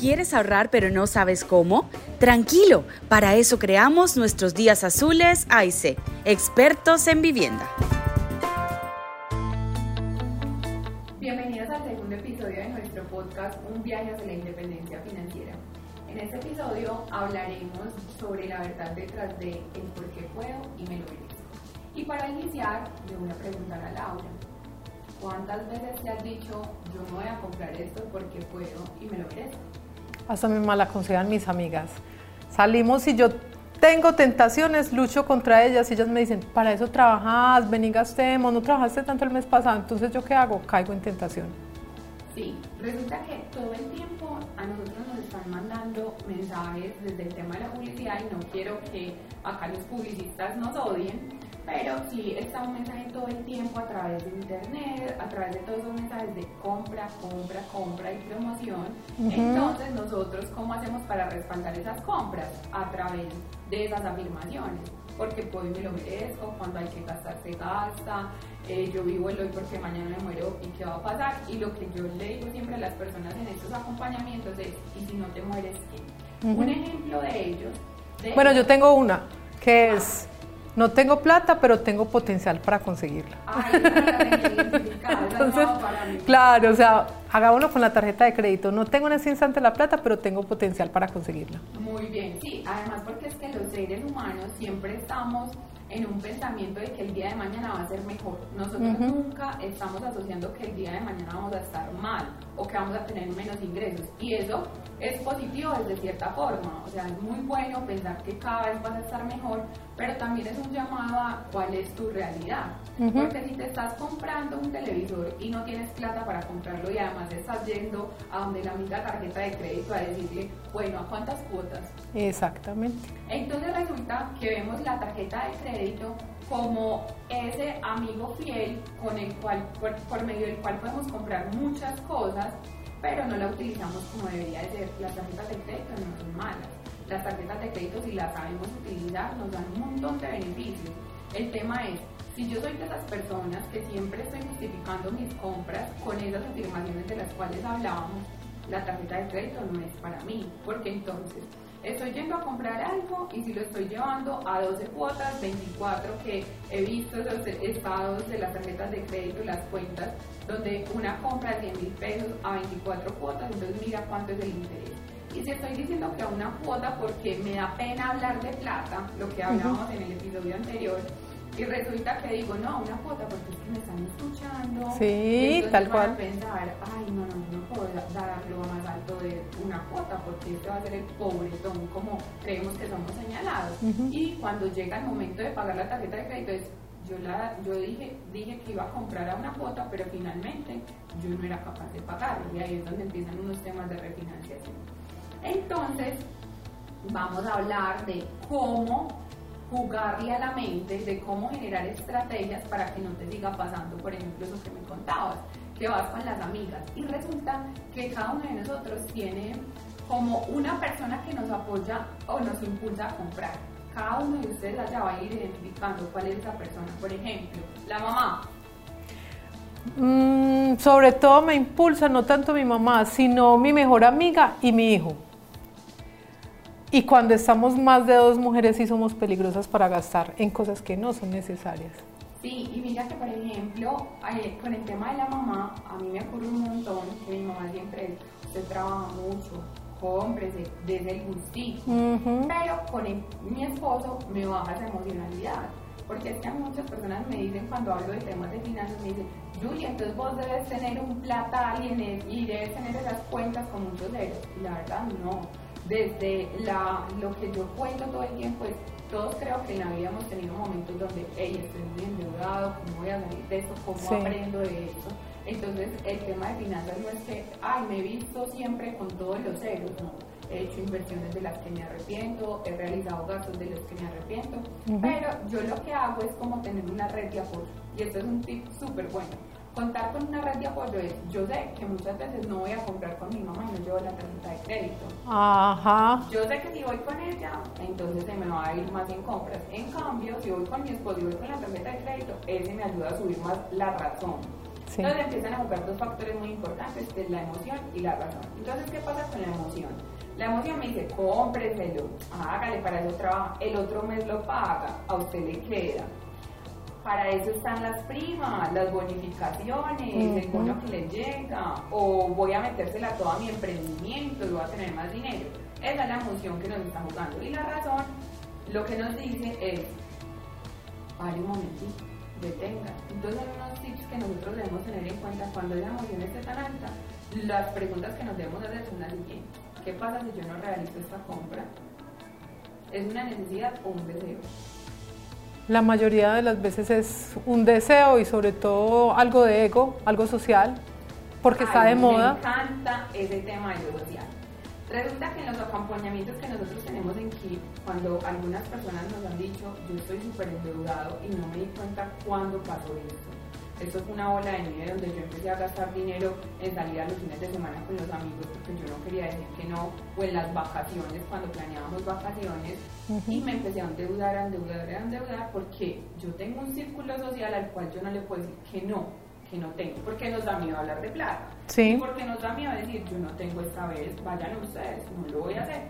¿Quieres ahorrar pero no sabes cómo? Tranquilo, para eso creamos nuestros días azules AIC, expertos en vivienda. Bienvenidos al segundo episodio de nuestro podcast Un viaje hacia la independencia financiera. En este episodio hablaremos sobre la verdad detrás de el por qué puedo y me lo merezco. Y para iniciar, le voy a preguntar a Laura, ¿cuántas veces te has dicho yo no voy a comprar esto porque puedo y me lo merezco? Hasta me mal aconsejan mis amigas. Salimos y yo tengo tentaciones, lucho contra ellas y ellas me dicen, para eso trabajas, ven y gastemos, no trabajaste tanto el mes pasado, entonces yo qué hago? Caigo en tentación. Sí, resulta que todo el tiempo a nosotros nos están mandando mensajes desde el tema de la publicidad y no quiero que acá los publicistas nos odien, pero sí está un mensaje todo el tiempo a través de internet, a través de todos esos mensajes de compra, compra, compra y promoción. Entonces nosotros, ¿cómo hacemos para respaldar esas compras? A través de esas afirmaciones. Porque pues me lo merezco, cuando hay que gastar se gasta, eh, yo vivo el hoy porque mañana me muero y qué va a pasar. Y lo que yo le digo siempre a las personas en estos acompañamientos es, ¿y si no te mueres qué? Un ejemplo de ellos. bueno, yo tengo una, que es no tengo plata, pero tengo potencial para conseguirla. Entonces, claro, o sea, hagámoslo con la tarjeta de crédito. No tengo en ese instante la plata, pero tengo potencial para conseguirla. Muy bien, sí. Además, porque es que los seres humanos siempre estamos en un pensamiento de que el día de mañana va a ser mejor. Nosotros nunca estamos asociando que el día de mañana vamos a estar mal o que vamos a tener menos ingresos. Y eso es positivo desde cierta forma. O sea, es muy bueno pensar que cada vez vas a estar mejor, pero también es un llamado a cuál es tu realidad. Porque si te estás comprando un televisor y no tienes plata para comprarlo y además estás yendo a donde la amiga tarjeta de crédito a decirle, bueno, ¿a cuántas cuotas? Exactamente. Entonces resulta que vemos la tarjeta de crédito como ese amigo fiel con el cual, por, medio del cual podemos comprar muchas cosas, pero no la utilizamos como debería de ser. Las tarjetas de crédito no son malas. Las tarjetas de crédito, si las sabemos utilizar, nos dan un montón de beneficios. El tema es, si yo soy de esas personas que siempre estoy justificando mis compras con esas afirmaciones de las cuales hablábamos, la tarjeta de crédito no es para mí, porque entonces estoy yendo a comprar algo y si lo estoy llevando a 12 cuotas, 24 que he visto esos estados de las tarjetas de crédito, las cuentas, donde una compra de 100 mil pesos a 24 cuotas, entonces mira cuánto es el interés. Y si estoy diciendo que a una cuota porque me da pena hablar de plata, lo que hablábamos en el episodio anterior, y resulta que digo, no, una cuota porque es que me están escuchando. Sí, tal van cual. A pensar, ay, no, no, no puedo dar lo más alto de una cuota porque este va a ser el pobretón como creemos que somos señalados. Y cuando llega el momento de pagar la tarjeta de crédito es, yo, la, yo dije, dije que iba a comprar a una cuota, pero finalmente yo no era capaz de pagarlo. Y ahí es donde empiezan unos temas de refinanciación. Entonces, vamos a hablar de cómo jugarle a la mente de cómo generar estrategias para que no te siga pasando, por ejemplo, eso que me contabas, que vas con las amigas y resulta que cada uno de nosotros tiene como una persona que nos apoya o nos impulsa a comprar. Cada uno de ustedes allá va a ir identificando cuál es esa persona. Por ejemplo, la mamá. Mm, sobre todo me impulsa no tanto mi mamá, sino mi mejor amiga y mi hijo. Y cuando estamos más de dos mujeres sí somos peligrosas para gastar en cosas que no son necesarias. Sí, y mira que por ejemplo, eh, con el tema de la mamá, a mí me ocurre un montón que mi mamá siempre, usted trabaja mucho, cómprese, desde el gustito, pero con mi esposo me baja esa emocionalidad. Porque es que a muchas personas me dicen cuando hablo de temas de finanzas, me dicen, Julia, entonces vos debes tener un plata alguien y debes tener esas cuentas con muchos ceros. Y la verdad, no desde la, lo que yo cuento todo el tiempo es, todos creo que en la vida hemos tenido momentos donde, hey, estoy muy endeudado, ¿cómo voy a salir de esto? ¿Cómo aprendo de esto? Entonces, el tema de finanzas no es que, ay, me he visto siempre con todos los ceros, no. He hecho inversiones de las que me arrepiento, he realizado gastos de los que me arrepiento, pero yo lo que hago es como tener una red de apoyo. Y esto es un tip súper bueno Contar con una red de apoyo es, yo sé que muchas veces no voy a comprar con mi mamá y no llevo la tarjeta de crédito. Ajá. Yo sé que si voy con ella, entonces se me va a ir más en compras. En cambio, si voy con mi esposo y voy con la tarjeta de crédito, ese me ayuda a subir más la razón. Entonces empiezan a jugar dos factores muy importantes, que es la emoción y la razón. Entonces, ¿qué pasa con la emoción? La emoción me dice, cómpreselo, hágale, para eso trabaja, el otro mes lo paga, a usted le queda. Para eso están las primas, las bonificaciones, el bono que le llega, o voy a metérsela toda mi emprendimiento y voy a tener más dinero. Esa es la emoción que nos está jugando. Y la razón, lo que nos dice es, pare un momentito, detenga. Entonces, unos tips que nosotros debemos tener en cuenta cuando la emoción esté tan alta, las preguntas que nos debemos hacer son las siguientes. ¿Qué pasa si yo no realizo esta compra? ¿Es una necesidad o un deseo? La mayoría de las veces es un deseo y sobre todo algo de ego, algo social, porque está de moda. Me encanta ese tema de lo social. Resulta que en los acompañamientos que nosotros tenemos en KIP, cuando algunas personas nos han dicho, yo estoy súper endeudado y no me di cuenta cuándo pasó esto esto fue una ola de nieve donde yo empecé a gastar dinero en salir a los fines de semana con los amigos porque yo no quería decir que no, o en las vacaciones, cuando planeábamos vacaciones, y me empecé a endeudar, a endeudar, a endeudar, porque yo tengo un círculo social al cual yo no le puedo decir que no, que no tengo, porque nos da miedo hablar de plata, sí. porque nos da miedo decir yo no tengo esta vez, vayan ustedes, no lo voy a hacer.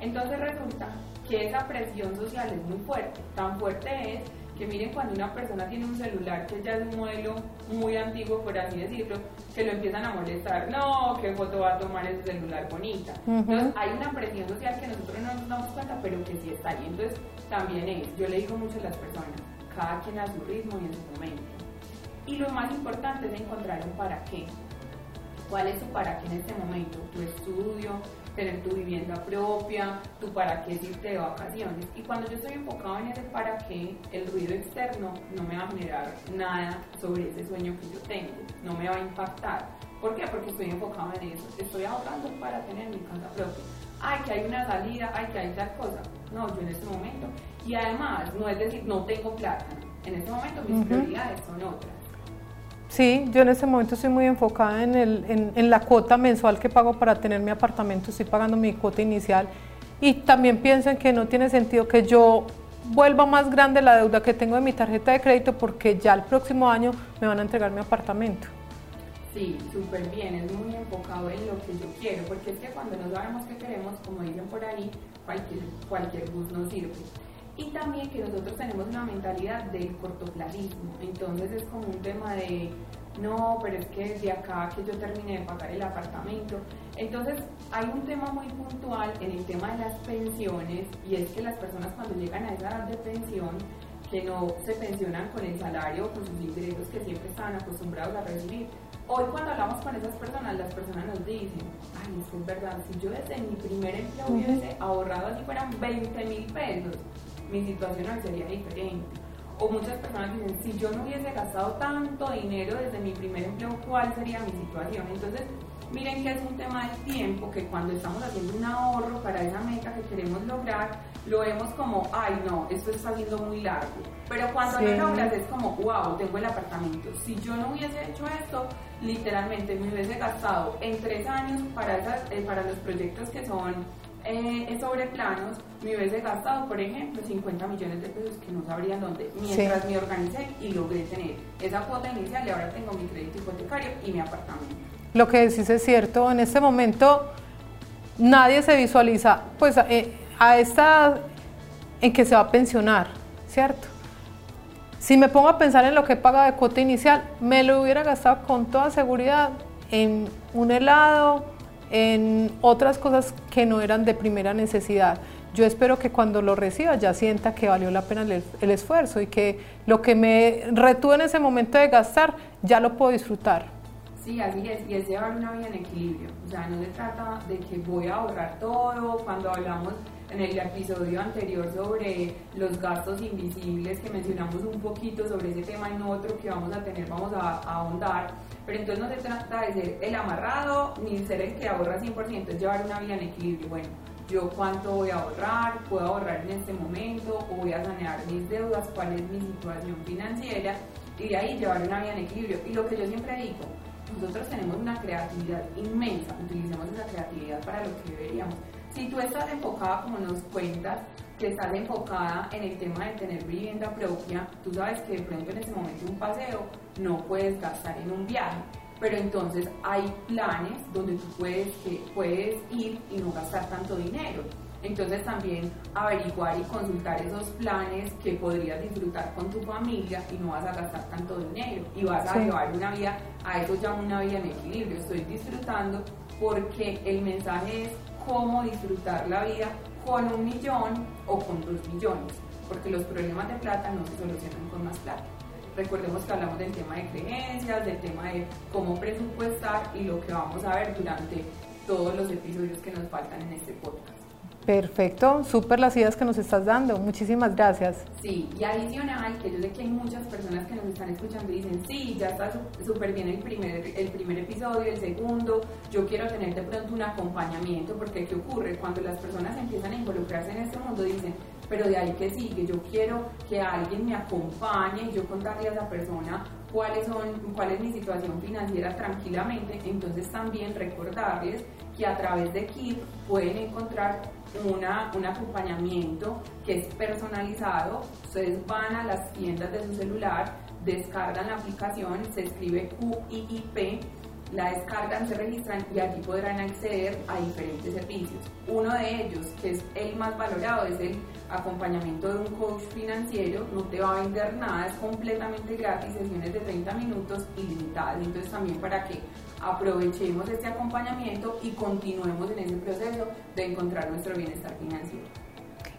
Entonces resulta que esa presión social es muy fuerte, tan fuerte es que miren cuando una persona tiene un celular que ya es un modelo muy antiguo, por así decirlo, que lo empiezan a molestar, no, qué foto va a tomar ese celular bonita. Entonces hay una presión social que nosotros no nos damos cuenta, pero que sí está ahí. Entonces también es, yo le digo mucho a las personas, cada quien a su ritmo y en su momento. Y lo más importante es encontrar un para qué. ¿Cuál es tu para qué en este momento? Tu estudio, tener tu vivienda propia, tu para qué irte de vacaciones. Y cuando yo estoy enfocado en ese para qué, el ruido externo no me va a generar nada sobre ese sueño que yo tengo, no me va a impactar. ¿Por qué? Porque estoy enfocado en eso. Estoy ahorrando para tener mi casa propia. Ay, que hay una salida, ay, que hay tal cosa. No, yo en este momento. Y además, no es decir, no tengo plata. En este momento mis prioridades son otras. Sí, yo en este momento estoy muy enfocada en, el, en, la cuota mensual que pago para tener mi apartamento, estoy pagando mi cuota inicial y también pienso en que no tiene sentido que yo vuelva más grande la deuda que tengo de mi tarjeta de crédito porque ya el próximo año me van a entregar mi apartamento. Sí, súper bien, es muy enfocado en lo que yo quiero, porque es que cuando no sabemos qué queremos, como dicen por ahí, cualquier, cualquier bus nos sirve y también que nosotros tenemos una mentalidad del cortoplacismo. Entonces es como un tema de, no, pero es que desde acá que yo termine de pagar el apartamento. Entonces hay un tema muy puntual en el tema de las pensiones y es que las personas cuando llegan a esa edad de pensión, que no se pensionan con el salario o con sus ingresos que siempre estaban acostumbrados a recibir. Hoy cuando hablamos con esas personas, las personas nos dicen, ay, es que es verdad, si yo desde mi primer empleo hubiese ahorrado así fueran 20 mil pesos, mi situación sería diferente. O muchas personas dicen, si yo no hubiese gastado tanto dinero desde mi primer empleo, ¿cuál sería mi situación? Entonces, miren que es un tema de tiempo, que cuando estamos haciendo un ahorro para esa meta que queremos lograr, lo vemos como, ay no, esto está siendo muy largo. Pero cuando lo logras es como, wow, tengo el apartamento. Si yo no hubiese hecho esto, literalmente me hubiese gastado en tres años para, eh, para los proyectos que son eh, sobre planos, me hubiese gastado, por ejemplo, 50 millones de pesos que no sabrían dónde, mientras me organicé y logré tener esa cuota inicial y ahora tengo mi crédito hipotecario y mi apartamento. Lo que decís es cierto, en este momento nadie se visualiza, pues eh, a esta en que se va a pensionar, ¿cierto? Si me pongo a pensar en lo que paga de cuota inicial, me lo hubiera gastado con toda seguridad en un helado, en otras cosas que no eran de primera necesidad. Yo espero que cuando lo reciba ya sienta que valió la pena el, esfuerzo y que lo que me retuve en ese momento de gastar ya lo puedo disfrutar. Sí, así es, y es llevar una vida en equilibrio. O sea, no se trata de que voy a ahorrar todo. Cuando hablamos en el episodio anterior sobre los gastos invisibles, que mencionamos un poquito sobre ese tema en otro que vamos a tener, vamos a, ahondar. Pero entonces no se trata de ser el amarrado ni ser el que ahorra 100%, es llevar una vida en equilibrio. Bueno, yo cuánto voy a ahorrar, puedo ahorrar en este momento o voy a sanear mis deudas, cuál es mi situación financiera y de ahí llevar una vida en equilibrio. Y lo que yo siempre digo, nosotros tenemos una creatividad inmensa, utilicemos esa creatividad para lo que deberíamos. Si tú estás enfocada, como nos cuentas, que estás enfocada en el tema de tener vivienda propia, tú sabes que de pronto en ese momento un paseo no puedes gastar en un viaje, pero entonces hay planes donde tú puedes, que puedes ir y no gastar tanto dinero. Entonces también averiguar y consultar esos planes que podrías disfrutar con tu familia y no vas a gastar tanto dinero y vas a llevar una vida, a eso llamo una vida en equilibrio, estoy disfrutando porque el mensaje es cómo disfrutar la vida con un millón o con dos millones, porque los problemas de plata no se solucionan con más plata. Recordemos que hablamos del tema de creencias, del tema de cómo presupuestar y lo que vamos a ver durante todos los episodios que nos faltan en este podcast. Perfecto, súper las ideas que nos estás dando, muchísimas gracias. Sí, y adicional, que yo que hay muchas personas que nos están escuchando y dicen, sí, ya está súper bien el primer, el primer episodio, el segundo, yo quiero tener de pronto un acompañamiento, porque ¿qué ocurre? Cuando las personas empiezan a involucrarse en este mundo, dicen, pero de ahí que sigue, yo quiero que alguien me acompañe y yo contarle a esa persona cuáles son, cuál es mi situación financiera tranquilamente, entonces también recordarles que a través de KIP pueden encontrar una, un acompañamiento que es personalizado, ustedes van a las tiendas de su celular, descargan la aplicación, se escribe QIIP, la descargan, se registran y aquí podrán acceder a diferentes servicios. Uno de ellos, que es el más valorado, es el acompañamiento de un coach financiero, no te va a vender nada, es completamente gratis, sesiones de 30 minutos ilimitadas, entonces también para que aprovechemos este acompañamiento y continuemos en ese proceso de encontrar nuestro bienestar financiero.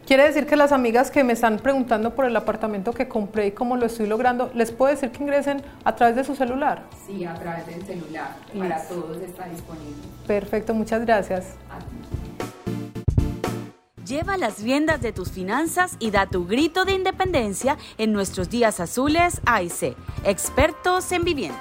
Quiere decir que las amigas que me están preguntando por el apartamento que compré y cómo lo estoy logrando, ¿les puedo decir que ingresen a través de su celular? Sí, a través del celular. Para todos está disponible. Perfecto, muchas gracias. Lleva las riendas de tus finanzas y da tu grito de independencia en nuestros días azules AIC, expertos en vivienda.